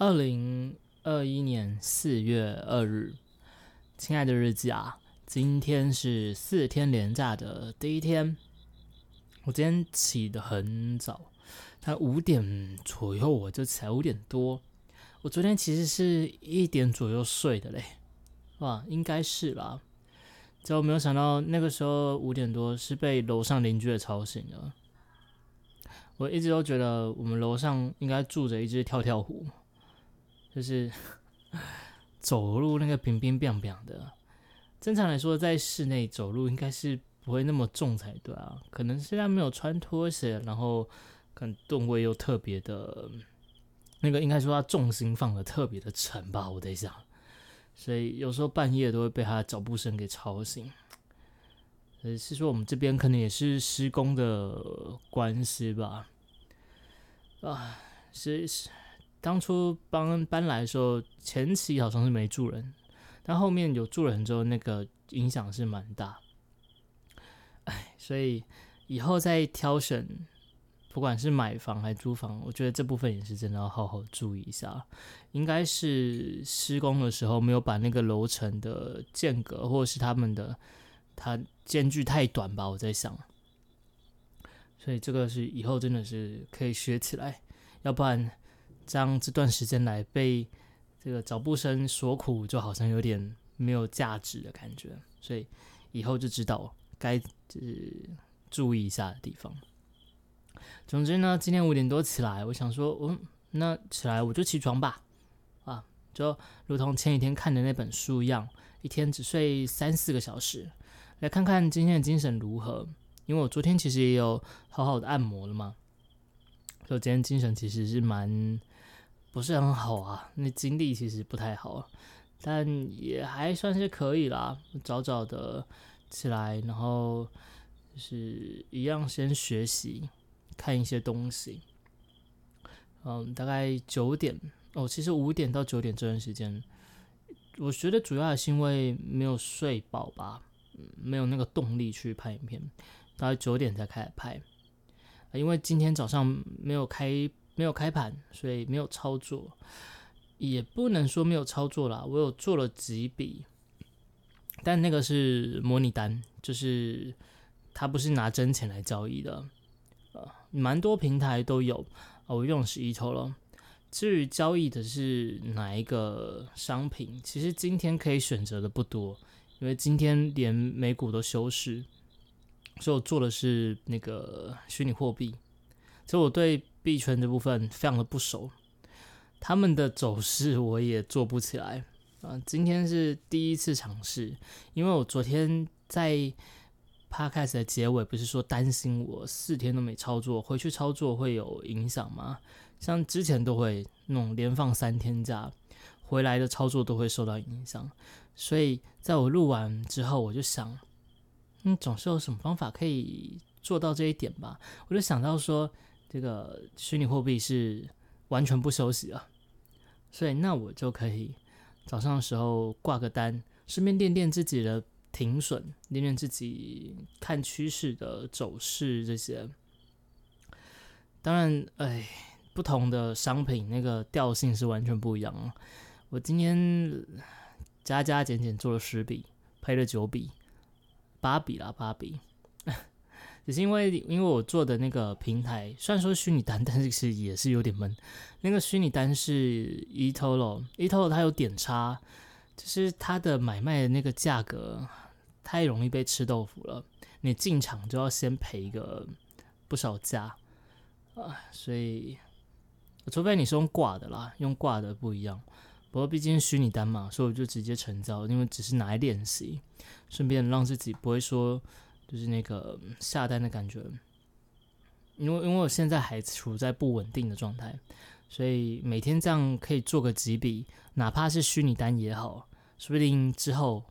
二零二一年四月二日，亲爱的日记啊，今天是四天连假的第一天。我今天起得很早，他五点左右我就起来，五点多。我昨天其实是一点左右睡的嘞，哇，应该是啦。结果没有想到那个时候五点多是被楼上邻居给吵醒的。我一直都觉得我们楼上应该住着一只跳跳虎。就是 走路那个冰冰冰冰的，正常来说，在室内走路应该是不会那么重才对啊。可能是他没有穿拖鞋，然后可能吨位又特别的，那个应该说他重心放的特别的沉吧，我在想。所以有时候半夜都会被他的脚步声给吵醒。呃，是说我们这边可能也是施工的关系吧。啊，是是。当初搬搬来的时候，前期好像是没住人，但后面有住人之后，那个影响是蛮大。哎，所以以后再挑选，不管是买房还是租房，我觉得这部分也是真的要好好注意一下。应该是施工的时候没有把那个楼层的间隔，或者是他们的它间距太短吧，我在想。所以这个是以后真的是可以学起来，要不然。这样这段时间来被这个脚步声所苦，就好像有点没有价值的感觉，所以以后就知道该就是注意一下的地方。总之呢，今天五点多起来，我想说，嗯，那起来我就起床吧，啊，就如同前几天看的那本书一样，一天只睡三四个小时，来看看今天的精神如何。因为我昨天其实也有好好的按摩了嘛，所以今天精神其实是蛮。不是很好啊，那精力其实不太好，但也还算是可以啦。早早的起来，然后就是一样先学习，看一些东西。嗯，大概九点哦，其实五点到九点这段时间，我觉得主要还是因为没有睡饱吧，没有那个动力去拍影片，大概九点才开始拍。因为今天早上没有开。没有开盘，所以没有操作，也不能说没有操作啦。我有做了几笔，但那个是模拟单，就是它不是拿真钱来交易的。呃，蛮多平台都有，我用的是 eToro 了。至于交易的是哪一个商品，其实今天可以选择的不多，因为今天连美股都休市，所以我做的是那个虚拟货币。所以我对币圈这部分非常的不熟，他们的走势我也做不起来啊。今天是第一次尝试，因为我昨天在 podcast 的结尾不是说担心我四天都没操作，回去操作会有影响吗？像之前都会那种连放三天假，回来的操作都会受到影响。所以在我录完之后，我就想，嗯，总是有什么方法可以做到这一点吧？我就想到说。这个虚拟货币是完全不休息啊，所以那我就可以早上的时候挂个单，顺便练练自己的停损，练练自己看趋势的走势这些。当然，哎，不同的商品那个调性是完全不一样。我今天加加减减做了十笔，赔了九笔，八笔啦，八笔。只是因为，因为我做的那个平台虽然说虚拟单，但 是其实也是有点闷。那个虚拟单是 eToro，eToro 它有点差，就是它的买卖的那个价格太容易被吃豆腐了。你进场就要先赔一个不少价啊，所以除非你是用挂的啦，用挂的不一样。不过毕竟虚拟单嘛，所以我就直接成交，因为只是拿来练习，顺便让自己不会说。就是那个下单的感觉，因为因为我现在还处在不稳定的状态，所以每天这样可以做个几笔，哪怕是虚拟单也好，说不定之后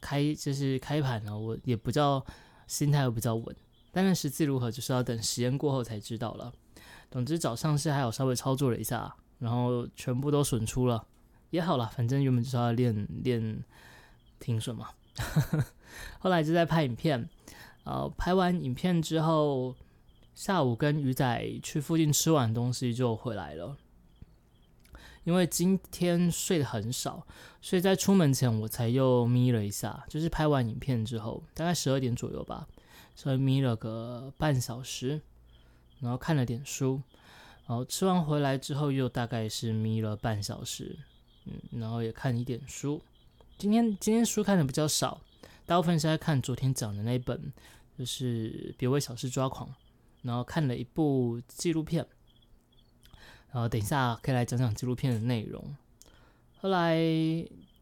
开就是开盘了，我也不叫心态会比较稳，但是实际如何就是要等实验过后才知道了。总之早上是还有稍微操作了一下，然后全部都损出了，也好了，反正原本就是要练练停损嘛。后来就在拍影片，呃，拍完影片之后，下午跟鱼仔去附近吃完东西就回来了。因为今天睡得很少，所以在出门前我才又眯了一下，就是拍完影片之后，大概十二点左右吧，所以眯了个半小时，然后看了点书，然后吃完回来之后又大概是眯了半小时，嗯，然后也看一点书。今天今天书看的比较少，大部分是在看昨天讲的那本，就是别为小事抓狂，然后看了一部纪录片。然后等一下可以来讲讲纪录片的内容。后来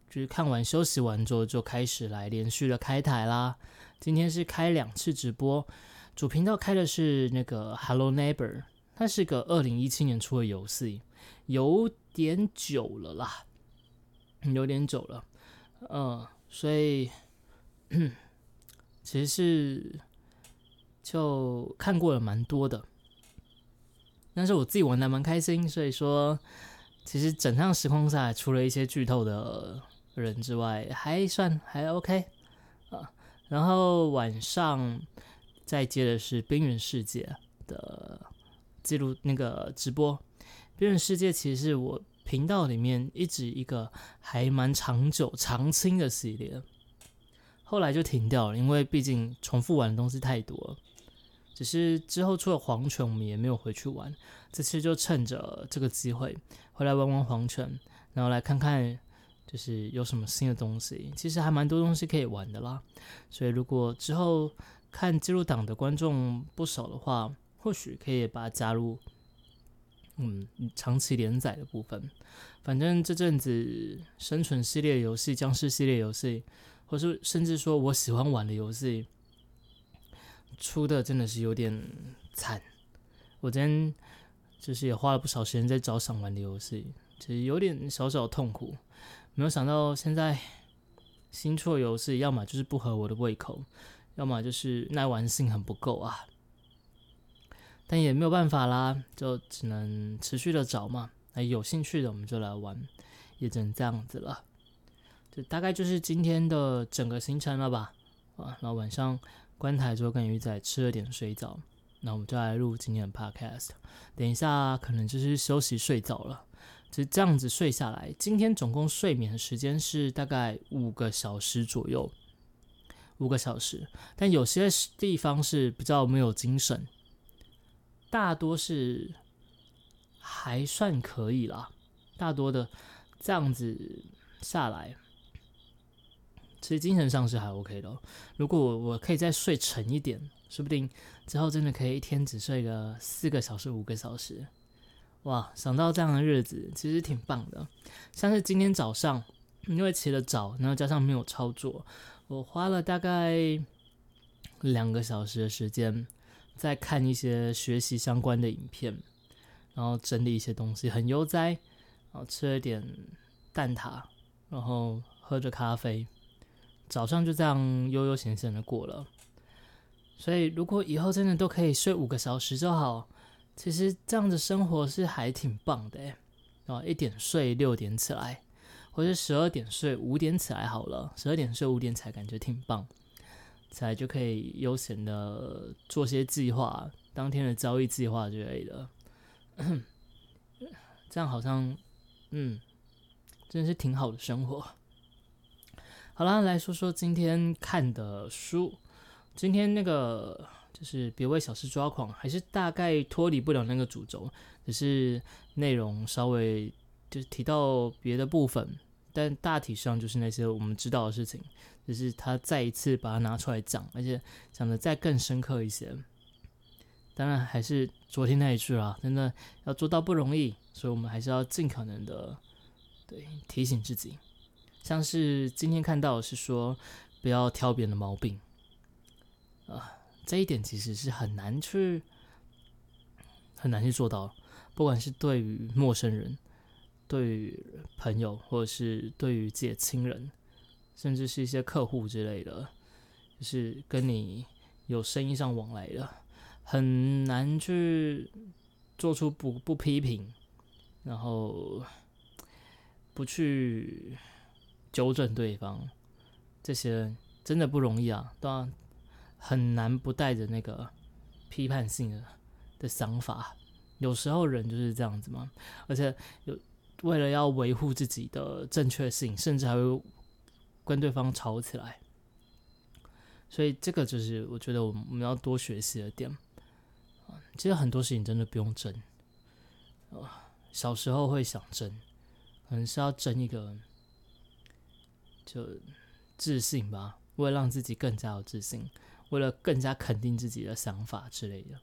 就是看完休息完之后，就开始来连续的开台啦。今天是开两次直播，主频道开的是那个 Hello Neighbor，它是个二零一七年出的游戏，有点久了啦，有点久了。嗯，所以嗯 其实是就看过了蛮多的。但是我自己玩的蛮开心，所以说其实整趟时空赛除了一些剧透的人之外，还算还 OK 啊。然后晚上再接的是《冰原世界》的记录那个直播，《冰原世界》其实是我频道里面一直一个还蛮长久长青的系列，后来就停掉了，因为毕竟重复玩的东西太多。只是之后出了黄泉，我们也没有回去玩。这次就趁着这个机会回来玩玩黄泉，然后来看看就是有什么新的东西。其实还蛮多东西可以玩的啦。所以如果之后看记录档的观众不少的话，或许可以把它加入，嗯，长期连载的部分。反正这阵子生存系列游戏、僵尸系列游戏，或是甚至说我喜欢玩的游戏。出的真的是有点惨，我今天就是也花了不少时间在找想玩的游戏，其实有点小小痛苦。没有想到现在新出的游戏，要么就是不合我的胃口，要么就是耐玩性很不够啊。但也没有办法啦，就只能持续的找嘛。那有兴趣的我们就来玩，也只能这样子了。这大概就是今天的整个行程了吧？啊，然后晚上。关台之后跟鱼仔吃了点水饺，那我们就来录今天的 podcast。等一下可能就是休息睡着了，就这样子睡下来。今天总共睡眠时间是大概五个小时左右，五个小时。但有些地方是比较没有精神，大多是还算可以啦。大多的这样子下来。其实精神上是还 OK 的。如果我我可以再睡沉一点，说不定之后真的可以一天只睡个四个小时、五个小时。哇，想到这样的日子，其实挺棒的。像是今天早上，因为起得早，然后加上没有操作，我花了大概两个小时的时间在看一些学习相关的影片，然后整理一些东西，很悠哉。然后吃了点蛋挞，然后喝着咖啡。早上就这样悠悠闲闲的过了，所以如果以后真的都可以睡五个小时就好，其实这样的生活是还挺棒的诶。啊，一点睡六点起来，或者十二点睡五点起来好了，十二点睡五点起来感觉挺棒，起来就可以悠闲的做些计划，当天的交易计划之类的，这样好像，嗯，真的是挺好的生活。好啦，来说说今天看的书。今天那个就是别为小事抓狂，还是大概脱离不了那个主轴，只是内容稍微就是提到别的部分，但大体上就是那些我们知道的事情，只是他再一次把它拿出来讲，而且讲的再更深刻一些。当然还是昨天那一句啦，真的要做到不容易，所以我们还是要尽可能的对提醒自己。像是今天看到是说不要挑别人的毛病，啊，这一点其实是很难去很难去做到，不管是对于陌生人、对于朋友，或者是对于自己的亲人，甚至是一些客户之类的，就是跟你有生意上往来的，很难去做出不不批评，然后不去。纠正对方，这些真的不容易啊，都然很难不带着那个批判性的的想法。有时候人就是这样子嘛，而且有为了要维护自己的正确性，甚至还会跟对方吵起来。所以这个就是我觉得我们要多学习的点。其实很多事情真的不用争。小时候会想争，可能是要争一个就自信吧，为了让自己更加有自信，为了更加肯定自己的想法之类的。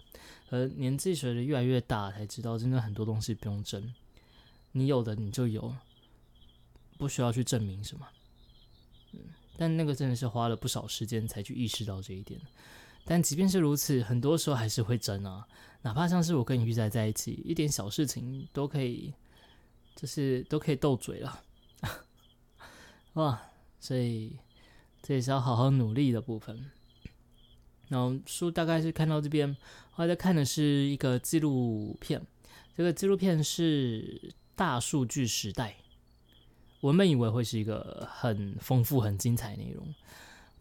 而年纪随着越来越大，才知道真的很多东西不用争，你有的你就有，不需要去证明什么。嗯。但那个真的是花了不少时间才去意识到这一点。但即便是如此，很多时候还是会争啊。哪怕像是我跟鱼仔在一起，一点小事情都可以，就是都可以斗嘴了。哇，所以这也是要好好努力的部分。然后书大概是看到这边，后来在看的是一个纪录片。这个纪录片是《大数据时代》。我们以为会是一个很丰富、很精彩内容，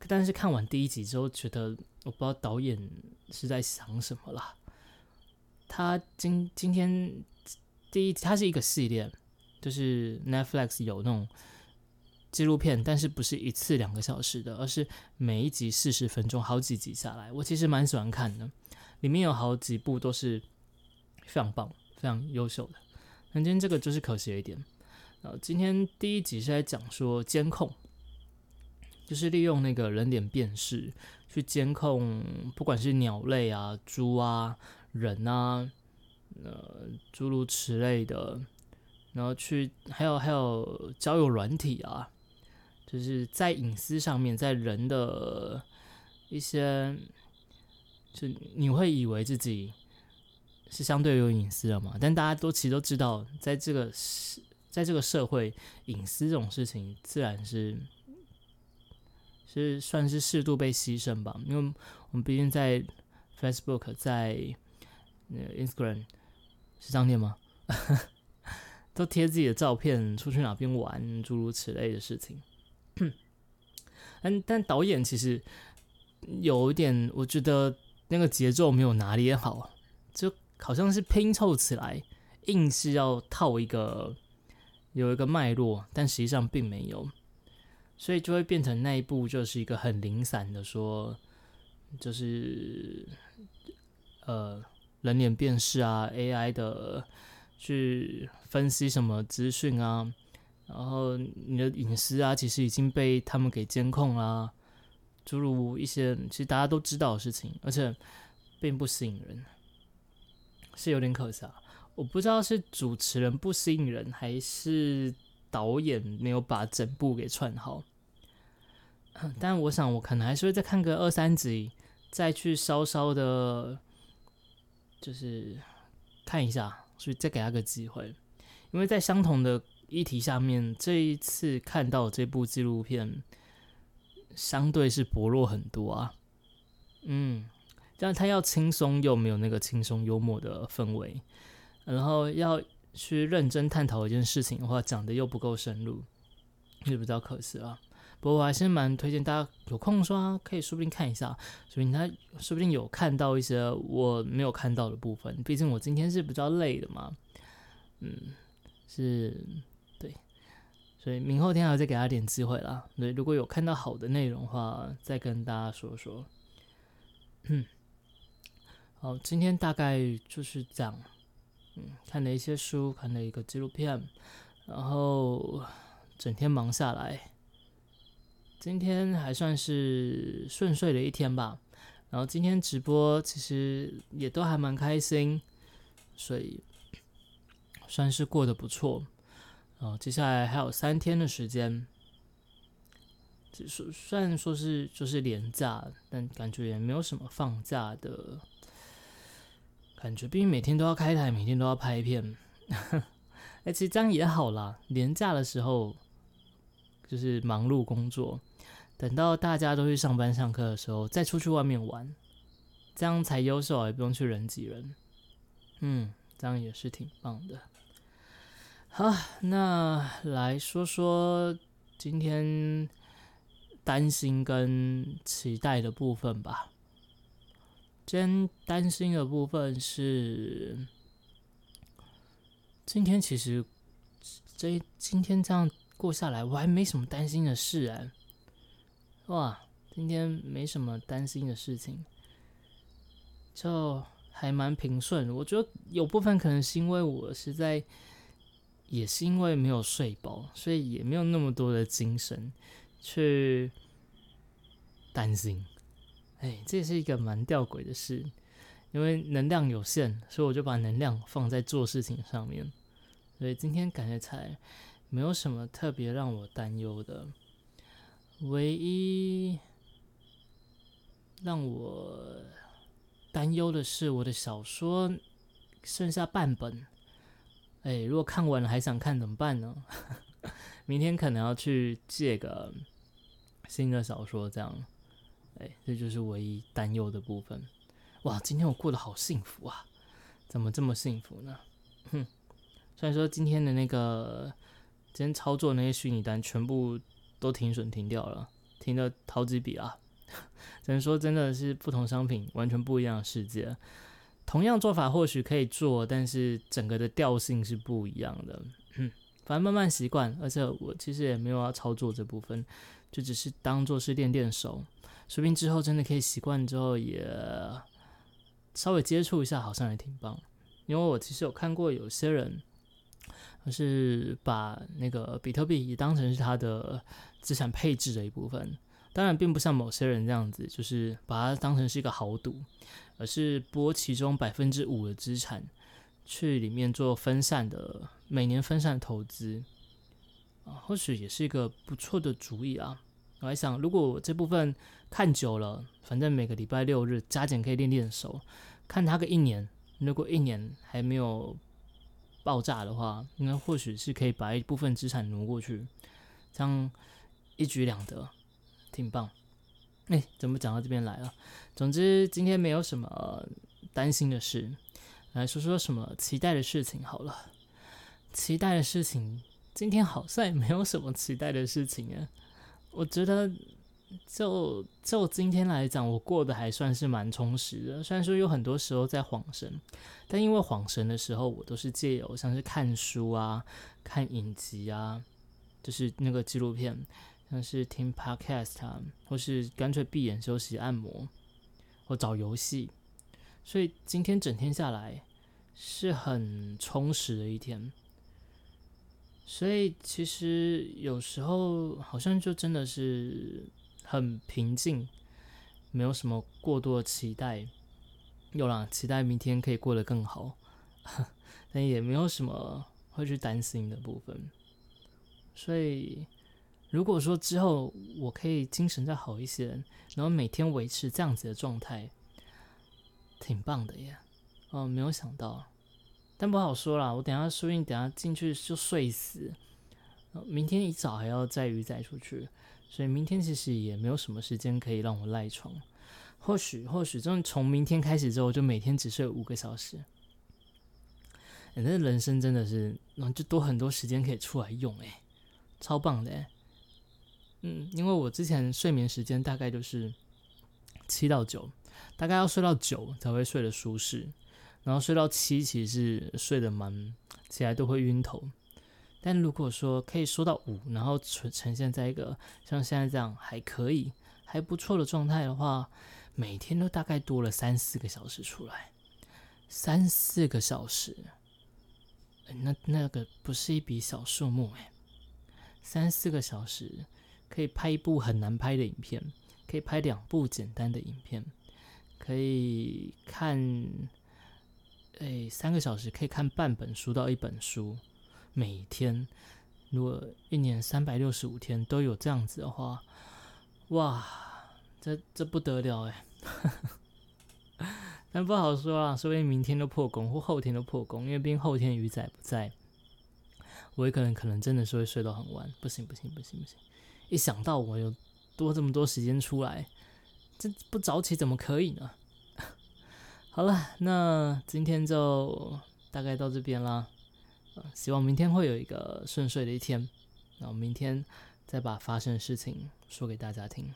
但是看完第一集之后，觉得我不知道导演是在想什么了。他今今天第一，它是一个系列，就是 Netflix 有那种纪录片，但是不是一次两个小时的，而是每一集四十分钟，好几集下来，我其实蛮喜欢看的。里面有好几部都是非常棒、非常优秀的。那今天这个就是可惜一点。呃，今天第一集是在讲说监控，就是利用那个人脸辨识去监控，不管是鸟类啊、猪啊、人啊，呃，诸如此类的，然后去还有还有交友软体啊，就是在隐私上面，在人的一些，就你会以为自己是相对有隐私的嘛？但大家都其实都知道，在这个是。在这个社会，隐私这种事情自然是是算是适度被牺牲吧。因为我们毕竟在 Facebook、在 Instagram 是这样念吗？都贴自己的照片，出去哪边玩，诸如此类的事情。但但导演其实有一点，我觉得那个节奏没有拿捏好，就好像是拼凑起来，硬是要套一个。有一个脉络，但实际上并没有，所以就会变成那一步就是一个很零散的说，就是呃人脸辨识啊，AI 的去分析什么资讯啊，然后你的隐私啊，其实已经被他们给监控啦，诸如一些其实大家都知道的事情，而且并不吸引人，是有点可惜啊。我不知道是主持人不吸引人，还是导演没有把整部给串好。但我想，我可能还是会再看个二三集，再去稍稍的，就是看一下，所以再给他个机会。因为在相同的议题下面，这一次看到这部纪录片，相对是薄弱很多啊。嗯，但他要轻松又没有那个轻松幽默的氛围。然后要去认真探讨一件事情的话，讲的又不够深入，就比较可惜了。不过我还是蛮推荐大家有空说可以说不定看一下，所以他说不定有看到一些我没有看到的部分。毕竟我今天是比较累的嘛，嗯，是，所以明后天还要再给他点机会啦。对，如果有看到好的内容的话，再跟大家说说。嗯，好，今天大概就是这样。嗯，看了一些书，看了一个纪录片，然后整天忙下来。今天还算是顺遂的一天吧。然后今天直播其实也都还蛮开心，所以算是过得不错。哦接下来还有三天的时间，虽虽然说是就是连假，但感觉也没有什么放假的。感觉毕竟每天都要开台，每天都要拍片，哎，其实这样也好啦。年假的时候就是忙碌工作，等到大家都去上班上课的时候，再出去外面玩，这样才优秀，也不用去人挤人。嗯，这样也是挺棒的。好，那来说说今天担心跟期待的部分吧。先担心的部分是，今天其实这今天这样过下来，我还没什么担心的事哎。哇，今天没什么担心的事情，就还蛮平顺。我觉得有部分可能是因为我实在，也是因为没有睡饱，所以也没有那么多的精神去担心。哎，这是一个蛮吊诡的事，因为能量有限，所以我就把能量放在做事情上面。所以今天感觉才没有什么特别让我担忧的。唯一让我担忧的是，我的小说剩下半本。哎，如果看完了还想看怎么办呢？明天可能要去借个新的小说，这样。哎，这就是唯一担忧的部分。哇，今天我过得好幸福啊！怎么这么幸福呢？哼，虽然说今天的那个今天操作那些虚拟单全部。都停损停掉了，停了好几笔啊！只能说真的是不同商品完全不一样的世界。同样做法或许可以做，但是整个的调性是不一样的。反正慢慢习惯，而且我其实也没有要操作这部分，就只是当做是练练手。说不定之后真的可以习惯之后，也稍微接触一下，好像也挺棒。因为我其实有看过有些人。是把那个比特币也当成是他的资产配置的一部分，当然并不像某些人这样子，就是把它当成是一个豪赌，而是拨其中百分之五的资产去里面做分散的每年分散投资啊，或许也是一个不错的主意啊。我还想，如果这部分看久了，反正每个礼拜六日加减可以练练手，看他个一年，如果一年还没有。爆炸的话，那或许是可以把一部分资产挪过去，这样一举两得，挺棒。哎，怎么讲到这边来了？总之今天没有什么担心的事，来说说什么期待的事情好了。期待的事情，今天好像也没有什么期待的事情啊。我觉得。就就今天来讲，我过得还算是蛮充实的。虽然说有很多时候在晃神，但因为晃神的时候，我都是借由像是看书啊、看影集啊，就是那个纪录片，像是听 podcast 啊，或是干脆闭眼休息、按摩，或找游戏。所以今天整天下来是很充实的一天。所以其实有时候好像就真的是。很平静，没有什么过多的期待，有啦，期待明天可以过得更好，但也没有什么会去担心的部分。所以，如果说之后我可以精神再好一些，然后每天维持这样子的状态，挺棒的耶。哦，没有想到，但不好说啦。我等下说不定等下进去就睡死，明天一早还要再鱼载出去。所以明天其实也没有什么时间可以让我赖床，或许或许真的从明天开始之后，就每天只睡五个小时。哎，那人生真的是，那就多很多时间可以出来用，哎，超棒的。嗯，因为我之前睡眠时间大概就是七到九，大概要睡到九才会睡得舒适，然后睡到七其实是睡得蛮起来都会晕头。但如果说可以说到五，然后呈呈现在一个像现在这样还可以、还不错的状态的话，每天都大概多了三四个小时出来，三四个小时，那那个不是一笔小数目哎，三四个小时可以拍一部很难拍的影片，可以拍两部简单的影片，可以看，哎，三个小时可以看半本书到一本书。每天，如果一年三百六十五天都有这样子的话，哇，这这不得了哎！但不好说啊，说不定明天都破功，或后天都破功，因为毕竟后天鱼仔不在，我也可能可能真的是会睡到很晚。不行不行不行不行！一想到我有多这么多时间出来，这不早起怎么可以呢？好了，那今天就大概到这边啦。希望明天会有一个顺遂的一天，那我明天再把发生的事情说给大家听。